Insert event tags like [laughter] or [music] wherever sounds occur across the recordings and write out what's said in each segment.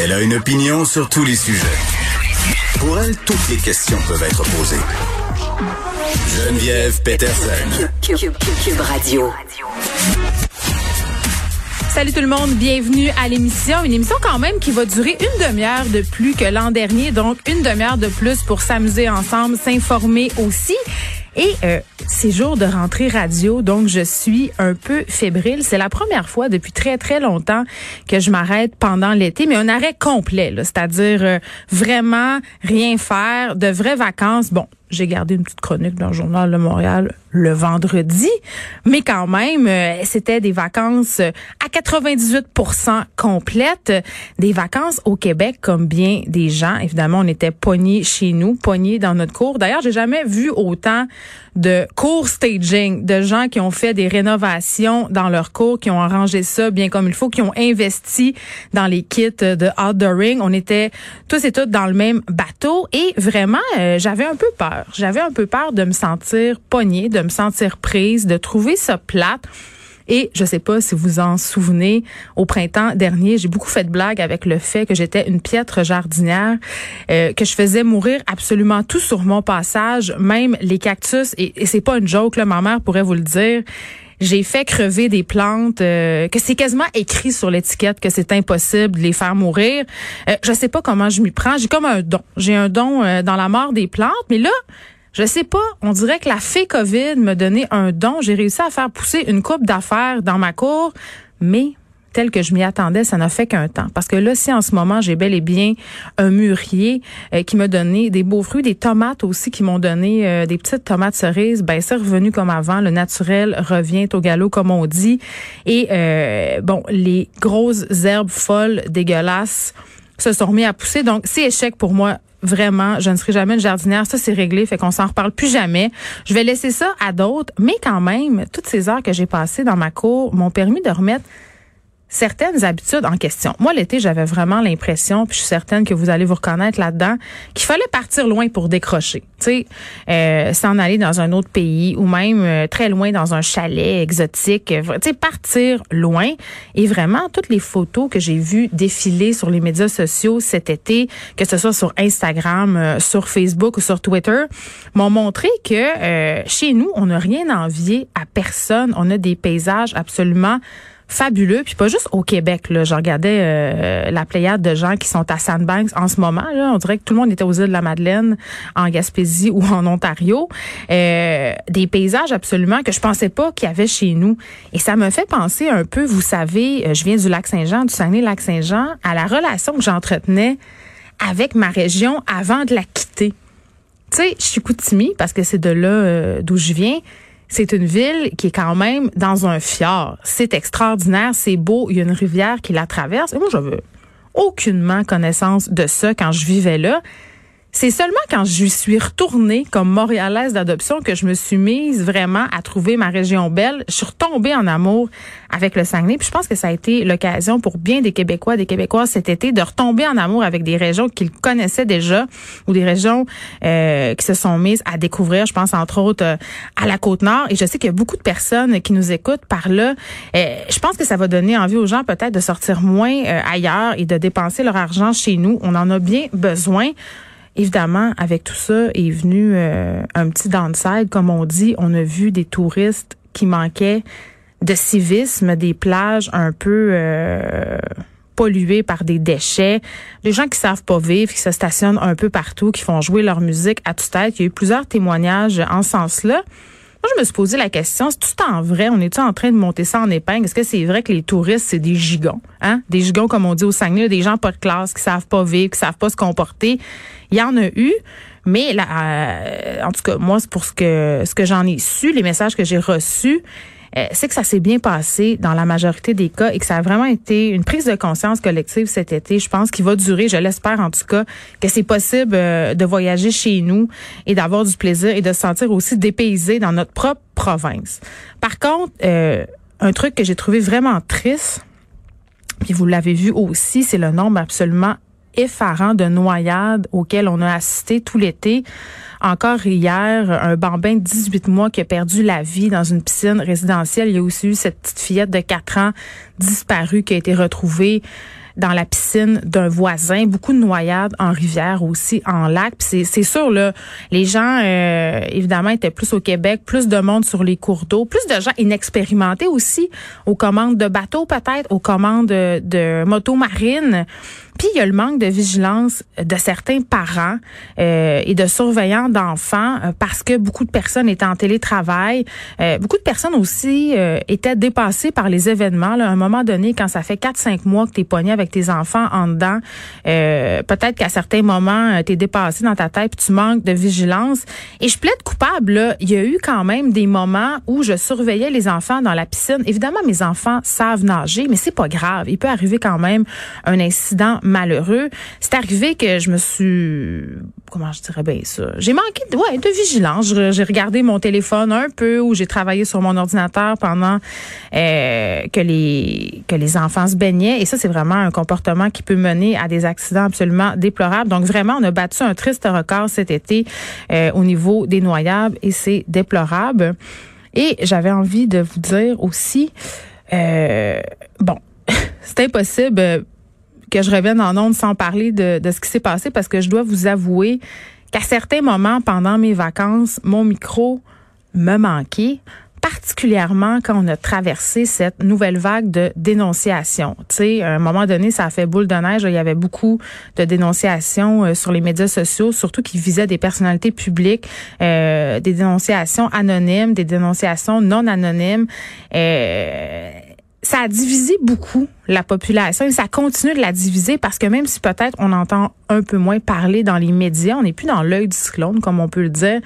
Elle a une opinion sur tous les sujets. Pour elle, toutes les questions peuvent être posées. Geneviève Peterson. Cube, Radio. Salut tout le monde, bienvenue à l'émission. Une émission quand même qui va durer une demi-heure de plus que l'an dernier, donc une demi-heure de plus pour s'amuser ensemble, s'informer aussi. Et euh, c'est jour de rentrée radio, donc je suis un peu fébrile. C'est la première fois depuis très très longtemps que je m'arrête pendant l'été, mais un arrêt complet, c'est-à-dire euh, vraiment rien faire, de vraies vacances. Bon, j'ai gardé une petite chronique dans le journal de Montréal le vendredi, mais quand même, euh, c'était des vacances à 98% complètes, des vacances au Québec comme bien des gens. Évidemment, on était pognés chez nous, pognés dans notre cour. D'ailleurs, j'ai jamais vu autant de cours staging, de gens qui ont fait des rénovations dans leur cours, qui ont arrangé ça bien comme il faut, qui ont investi dans les kits de outdooring. On était tous et toutes dans le même bateau et vraiment, euh, j'avais un peu peur. J'avais un peu peur de me sentir pognée, de me sentir prise, de trouver ça plate. Et je sais pas si vous en souvenez, au printemps dernier, j'ai beaucoup fait de blagues avec le fait que j'étais une piètre jardinière, euh, que je faisais mourir absolument tout sur mon passage, même les cactus. Et, et c'est pas une joke, là, ma mère pourrait vous le dire j'ai fait crever des plantes euh, que c'est quasiment écrit sur l'étiquette que c'est impossible de les faire mourir. Euh, je sais pas comment je m'y prends. J'ai comme un don. J'ai un don euh, dans la mort des plantes, mais là, je sais pas, on dirait que la fée COVID me donnait un don. J'ai réussi à faire pousser une coupe d'affaires dans ma cour, mais tel que je m'y attendais, ça n'a fait qu'un temps. Parce que là, si en ce moment, j'ai bel et bien un mûrier euh, qui m'a donné des beaux fruits, des tomates aussi qui m'ont donné euh, des petites tomates cerises, ben c'est revenu comme avant. Le naturel revient au galop, comme on dit. Et euh, bon, les grosses herbes folles, dégueulasses, se sont remis à pousser. Donc, c'est échec pour moi vraiment, je ne serai jamais une jardinière. Ça, c'est réglé, fait qu'on s'en reparle plus jamais. Je vais laisser ça à d'autres, mais quand même, toutes ces heures que j'ai passées dans ma cour m'ont permis de remettre certaines habitudes en question. Moi, l'été, j'avais vraiment l'impression, puis je suis certaine que vous allez vous reconnaître là-dedans, qu'il fallait partir loin pour décrocher. Tu sais, euh, s'en aller dans un autre pays ou même euh, très loin dans un chalet exotique. Euh, tu sais, partir loin. Et vraiment, toutes les photos que j'ai vues défiler sur les médias sociaux cet été, que ce soit sur Instagram, sur Facebook ou sur Twitter, m'ont montré que chez nous, on n'a rien à envier à personne. On a des paysages absolument fabuleux. Puis pas juste au Québec. Là. Je regardais euh, la pléiade de gens qui sont à Sandbanks en ce moment. Là. On dirait que tout le monde était aux îles de la Madeleine, en Gaspésie ou en Ontario. Euh, des paysages absolument que je pensais pas qu'il y avait chez nous. Et ça me fait penser un peu, vous savez, euh, je viens du lac Saint-Jean, du Saguenay-Lac-Saint-Jean, à la relation que j'entretenais avec ma région avant de la quitter. Tu sais, je suis Koutimi parce que c'est de là d'où je viens c'est une ville qui est quand même dans un fjord. C'est extraordinaire, c'est beau, il y a une rivière qui la traverse. Et moi, j'avais aucunement connaissance de ça quand je vivais là. C'est seulement quand je suis retournée comme montréalaise d'adoption que je me suis mise vraiment à trouver ma région belle. Je suis retombée en amour avec le Saguenay. Puis je pense que ça a été l'occasion pour bien des Québécois, des Québécoises cet été de retomber en amour avec des régions qu'ils connaissaient déjà ou des régions euh, qui se sont mises à découvrir. Je pense entre autres euh, à la Côte-Nord. Et je sais qu'il y a beaucoup de personnes qui nous écoutent par là. Euh, je pense que ça va donner envie aux gens peut-être de sortir moins ailleurs et de dépenser leur argent chez nous. On en a bien besoin. Évidemment, avec tout ça est venu euh, un petit downside, comme on dit. On a vu des touristes qui manquaient de civisme, des plages un peu euh, polluées par des déchets, des gens qui savent pas vivre, qui se stationnent un peu partout, qui font jouer leur musique à toute tête. Il y a eu plusieurs témoignages en ce sens-là. Moi, je me suis posé la question, c'est tout en vrai, on est-tu en train de monter ça en épingle? Est-ce que c'est vrai que les touristes, c'est des gigants? Hein? Des gigants, comme on dit au Saguenay, des gens pas de classe, qui savent pas vivre, qui savent pas se comporter. Il y en a eu, mais là, euh, en tout cas, moi, c'est pour ce que, ce que j'en ai su, les messages que j'ai reçus, euh, c'est que ça s'est bien passé dans la majorité des cas et que ça a vraiment été une prise de conscience collective cet été. Je pense qu'il va durer, je l'espère en tout cas, que c'est possible euh, de voyager chez nous et d'avoir du plaisir et de se sentir aussi dépaysé dans notre propre province. Par contre, euh, un truc que j'ai trouvé vraiment triste, puis vous l'avez vu aussi, c'est le nombre absolument effarant de noyades auxquelles on a assisté tout l'été. Encore hier, un bambin de 18 mois qui a perdu la vie dans une piscine résidentielle. Il y a aussi eu cette petite fillette de 4 ans disparue qui a été retrouvée dans la piscine d'un voisin, beaucoup de noyades en rivière aussi, en lac. C'est sûr, là, les gens, euh, évidemment, étaient plus au Québec, plus de monde sur les cours d'eau, plus de gens inexpérimentés aussi aux commandes de bateaux peut-être, aux commandes de, de motos marines. Puis il y a le manque de vigilance de certains parents euh, et de surveillants d'enfants euh, parce que beaucoup de personnes étaient en télétravail. Euh, beaucoup de personnes aussi euh, étaient dépassées par les événements. Là. À un moment donné, quand ça fait 4-5 mois que tu es avec tes enfants en dedans, peut-être qu'à certains moments, tu es dépassé dans ta tête puis tu manques de vigilance. Et je plaide coupable. Il y a eu quand même des moments où je surveillais les enfants dans la piscine. Évidemment, mes enfants savent nager, mais c'est pas grave. Il peut arriver quand même un incident malheureux. C'est arrivé que je me suis, comment je dirais bien ça, j'ai manqué de, ouais, de vigilance. J'ai regardé mon téléphone un peu ou j'ai travaillé sur mon ordinateur pendant euh, que les que les enfants se baignaient. Et ça, c'est vraiment un comportement qui peut mener à des accidents absolument déplorables. Donc vraiment, on a battu un triste record cet été euh, au niveau des noyables et c'est déplorable. Et j'avais envie de vous dire aussi, euh, bon, [laughs] c'est impossible que je revienne en ondes sans parler de, ce qui s'est passé parce que je dois vous avouer qu'à certains moments pendant mes vacances, mon micro me manquait particulièrement quand on a traversé cette nouvelle vague de dénonciation. Tu sais, à un moment donné, ça a fait boule de neige. Il y avait beaucoup de dénonciations euh, sur les médias sociaux, surtout qui visaient des personnalités publiques, euh, des dénonciations anonymes, des dénonciations non anonymes. Euh, ça a divisé beaucoup la population et ça continue de la diviser parce que même si peut-être on entend un peu moins parler dans les médias, on n'est plus dans l'œil du cyclone comme on peut le dire.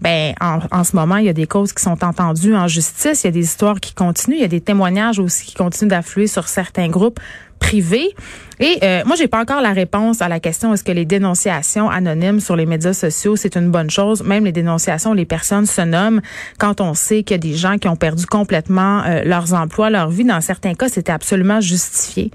Ben en, en, ce moment, il y a des causes qui sont entendues en justice, il y a des histoires qui continuent, il y a des témoignages aussi qui continuent d'affluer sur certains groupes privé. Et euh, moi, j'ai pas encore la réponse à la question est-ce que les dénonciations anonymes sur les médias sociaux c'est une bonne chose? Même les dénonciations, les personnes se nomment quand on sait qu'il y a des gens qui ont perdu complètement euh, leurs emplois, leur vie. Dans certains cas, c'était absolument justifié.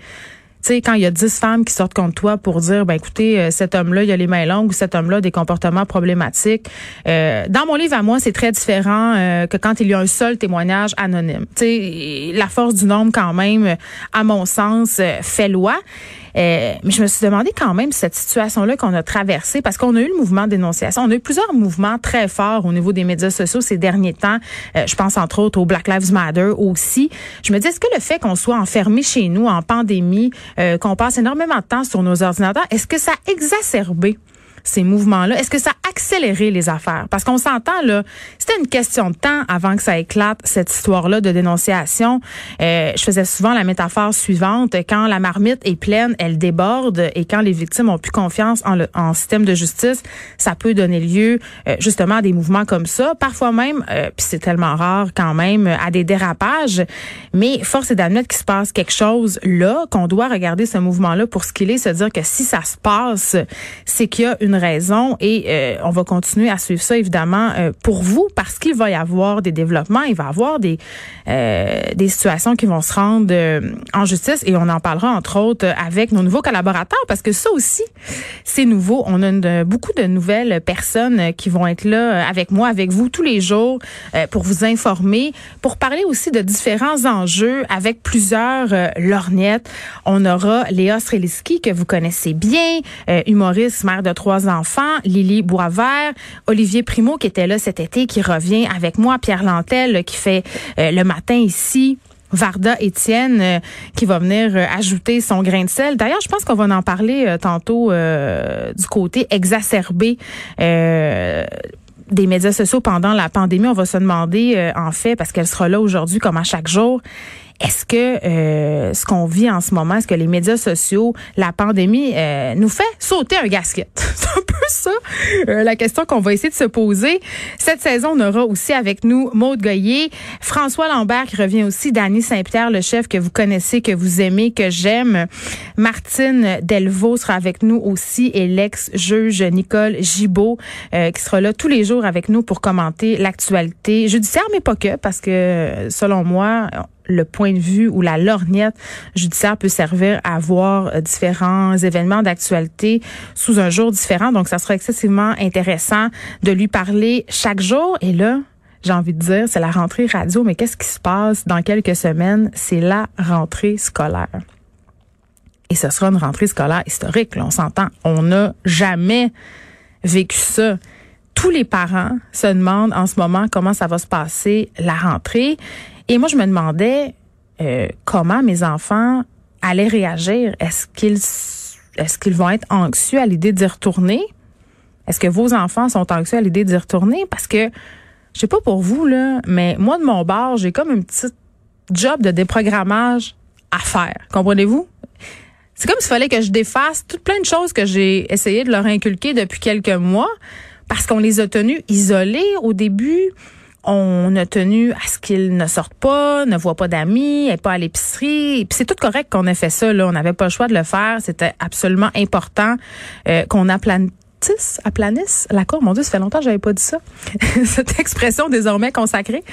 Sais, quand il y a dix femmes qui sortent contre toi pour dire, ben écoutez, euh, cet homme-là, il a les mains longues ou cet homme-là a des comportements problématiques. Euh, dans mon livre à moi, c'est très différent euh, que quand il y a un seul témoignage anonyme. Tu la force du nombre, quand même, à mon sens, fait loi. Euh, mais je me suis demandé quand même cette situation-là qu'on a traversée, parce qu'on a eu le mouvement dénonciation. On a eu plusieurs mouvements très forts au niveau des médias sociaux ces derniers temps. Euh, je pense entre autres au Black Lives Matter aussi. Je me dis, est-ce que le fait qu'on soit enfermé chez nous en pandémie, euh, qu'on passe énormément de temps sur nos ordinateurs, est-ce que ça a exacerbé ces mouvements-là? Est-ce que ça a accéléré les affaires? Parce qu'on s'entend, là, c'était une question de temps avant que ça éclate, cette histoire-là de dénonciation. Euh, je faisais souvent la métaphore suivante. Quand la marmite est pleine, elle déborde et quand les victimes ont plus confiance en le en système de justice, ça peut donner lieu euh, justement à des mouvements comme ça. Parfois même, euh, puis c'est tellement rare quand même, à des dérapages. Mais force est d'admettre qu'il se passe quelque chose là, qu'on doit regarder ce mouvement-là pour ce qu'il est, se dire que si ça se passe, c'est qu'il y a une raison et euh, on va continuer à suivre ça évidemment euh, pour vous parce qu'il va y avoir des développements, il va y avoir des euh, des situations qui vont se rendre en justice et on en parlera entre autres avec nos nouveaux collaborateurs parce que ça aussi c'est nouveau. On a beaucoup de nouvelles personnes qui vont être là avec moi, avec vous tous les jours pour vous informer, pour parler aussi de différents enjeux avec plusieurs lorgnettes. On aura Léa Streliski que vous connaissez bien, humoriste, mère de trois enfants, Lily Boisvert, Olivier Primo qui était là cet été, qui revient avec moi, Pierre Lantel qui fait euh, le matin ici. Varda Étienne euh, qui va venir euh, ajouter son grain de sel. D'ailleurs, je pense qu'on va en parler tantôt du côté exacerbé des médias sociaux pendant la pandémie. On va se demander, en fait, parce qu'elle sera là aujourd'hui comme à chaque jour, est-ce que euh, ce qu'on vit en ce moment, est-ce que les médias sociaux, la pandémie, euh, nous fait sauter un gasket? [laughs] C'est un peu ça euh, la question qu'on va essayer de se poser. Cette saison, on aura aussi avec nous Maude Goyer, François Lambert qui revient aussi, Dany Saint-Pierre, le chef que vous connaissez, que vous aimez, que j'aime. Martine Delvaux sera avec nous aussi et l'ex-juge Nicole Gibault qui sera là tous les jours avec nous pour commenter l'actualité judiciaire, mais pas que, parce que selon moi, le point de vue ou la lorgnette judiciaire peut servir à voir euh, différents événements d'actualité sous un jour différent. Donc, ça sera excessivement intéressant de lui parler chaque jour. Et là, j'ai envie de dire, c'est la rentrée radio, mais qu'est-ce qui se passe dans quelques semaines? C'est la rentrée scolaire. et ce sera une rentrée scolaire historique. On s'entend. On n'a jamais vécu ça. Tous les parents se demandent en ce moment comment ça va se passer la rentrée. Et moi, je me demandais euh, comment mes enfants allaient réagir. Est-ce qu'ils est-ce qu'ils vont être anxieux à l'idée d'y retourner? Est-ce que vos enfants sont anxieux à l'idée d'y retourner? Parce que, je sais pas pour vous, là, mais moi, de mon bord, j'ai comme un petit job de déprogrammage à faire. Comprenez-vous? C'est comme s'il fallait que je défasse toutes plein de choses que j'ai essayé de leur inculquer depuis quelques mois parce qu'on les a tenus isolés au début. On a tenu à ce qu'ils ne sortent pas, ne voient pas d'amis, et pas à l'épicerie. Puis c'est tout correct qu'on ait fait ça. Là. On n'avait pas le choix de le faire. C'était absolument important euh, qu'on aplanisse, aplanisse la cour. Mon Dieu, ça fait longtemps que j'avais pas dit ça. [laughs] Cette expression désormais consacrée.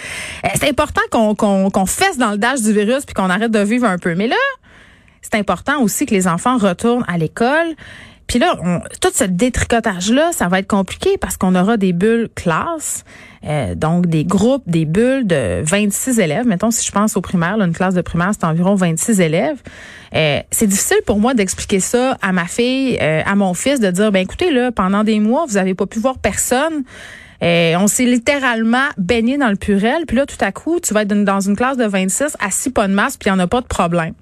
Euh, c'est important qu'on qu'on qu'on fesse dans le dash du virus puis qu'on arrête de vivre un peu. Mais là, c'est important aussi que les enfants retournent à l'école. Puis là, on, tout ce détricotage-là, ça va être compliqué parce qu'on aura des bulles classes, euh, donc des groupes, des bulles de 26 élèves. Mettons, si je pense au primaire, une classe de primaire, c'est environ 26 élèves. Euh, c'est difficile pour moi d'expliquer ça à ma fille, euh, à mon fils, de dire, ben écoutez, là, pendant des mois, vous avez pas pu voir personne. on s'est littéralement baigné dans le purel. Puis là, tout à coup, tu vas être dans une classe de 26, assis pas de masse, puis il n'y en a pas de problème.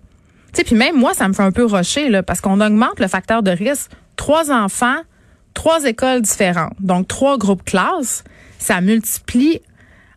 Tu sais, puis même moi, ça me fait un peu rocher, là, parce qu'on augmente le facteur de risque. Trois enfants, trois écoles différentes, donc trois groupes classes, ça multiplie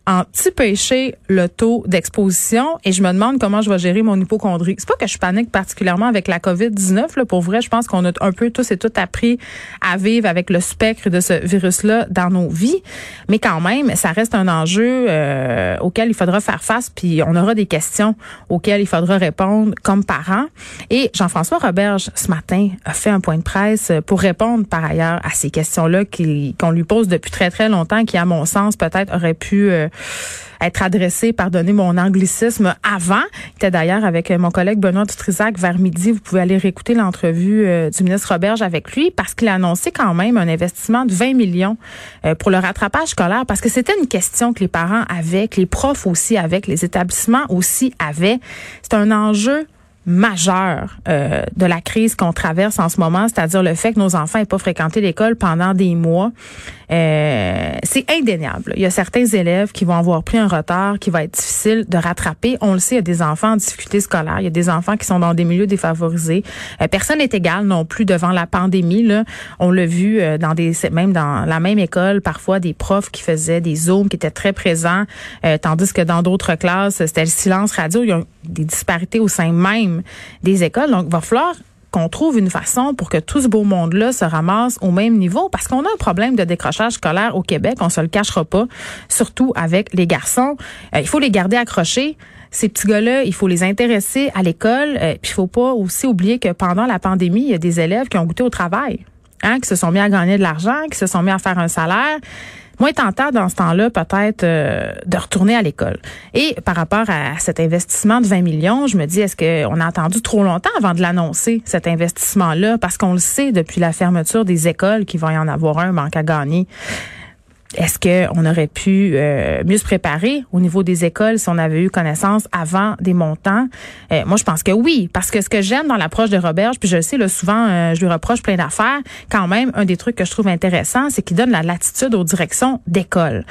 en petit péché le taux d'exposition et je me demande comment je vais gérer mon hypochondrie. C'est pas que je panique particulièrement avec la COVID-19 là. Pour vrai, je pense qu'on a un peu tous et toutes appris à vivre avec le spectre de ce virus là dans nos vies, mais quand même, ça reste un enjeu euh, auquel il faudra faire face puis on aura des questions auxquelles il faudra répondre comme parents. Et Jean-François Roberge ce matin a fait un point de presse pour répondre par ailleurs à ces questions-là qu'on lui pose depuis très très longtemps qui à mon sens peut-être aurait pu euh, être adressé, pardonnez mon anglicisme, avant. Il d'ailleurs avec euh, mon collègue Benoît Dutrisac vers midi. Vous pouvez aller réécouter l'entrevue euh, du ministre Roberge avec lui parce qu'il a annoncé quand même un investissement de 20 millions euh, pour le rattrapage scolaire parce que c'était une question que les parents avaient, que les profs aussi avaient, que les établissements aussi avaient. C'est un enjeu majeur de la crise qu'on traverse en ce moment, c'est-à-dire le fait que nos enfants n'aient pas fréquenté l'école pendant des mois. Euh, c'est indéniable. Il y a certains élèves qui vont avoir pris un retard qui va être difficile de rattraper. On le sait, il y a des enfants en difficulté scolaire, il y a des enfants qui sont dans des milieux défavorisés. Euh, personne n'est égal non plus devant la pandémie. Là. On l'a vu euh, dans des même dans la même école, parfois des profs qui faisaient des zooms qui étaient très présents, euh, tandis que dans d'autres classes, c'était le silence radio. Il y a des disparités au sein même des écoles. Donc, il va falloir qu'on trouve une façon pour que tout ce beau monde-là se ramasse au même niveau parce qu'on a un problème de décrochage scolaire au Québec, on se le cachera pas, surtout avec les garçons. Euh, il faut les garder accrochés. Ces petits gars-là, il faut les intéresser à l'école. Euh, puis il faut pas aussi oublier que pendant la pandémie, il y a des élèves qui ont goûté au travail, hein, qui se sont mis à gagner de l'argent, qui se sont mis à faire un salaire moins tentant dans ce temps-là peut-être euh, de retourner à l'école. Et par rapport à cet investissement de 20 millions, je me dis, est-ce qu'on a attendu trop longtemps avant de l'annoncer, cet investissement-là? Parce qu'on le sait depuis la fermeture des écoles qu'il va y en avoir un manque à gagner. Est-ce qu'on aurait pu euh, mieux se préparer au niveau des écoles si on avait eu connaissance avant des montants? Euh, moi, je pense que oui, parce que ce que j'aime dans l'approche de Roberge, puis je le sais, là, souvent, euh, je lui reproche plein d'affaires, quand même, un des trucs que je trouve intéressant, c'est qu'il donne la latitude aux directions d'école.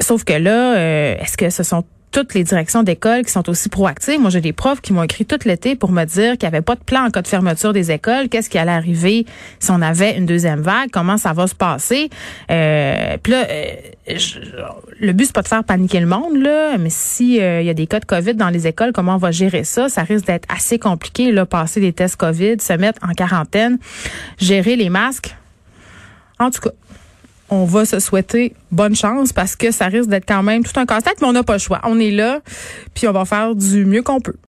sauf que là, est-ce que ce sont toutes les directions d'école qui sont aussi proactives. Moi, j'ai des profs qui m'ont écrit tout l'été pour me dire qu'il n'y avait pas de plan en cas de fermeture des écoles. Qu'est-ce qui allait arriver si on avait une deuxième vague? Comment ça va se passer? Euh, puis là, euh, le but, c'est pas de faire paniquer le monde, là, mais si euh, il y a des cas de COVID dans les écoles, comment on va gérer ça? Ça risque d'être assez compliqué, là, passer des tests COVID, se mettre en quarantaine, gérer les masques. En tout cas, on va se souhaiter bonne chance parce que ça risque d'être quand même tout un casse-tête, mais on n'a pas le choix. On est là, puis on va faire du mieux qu'on peut.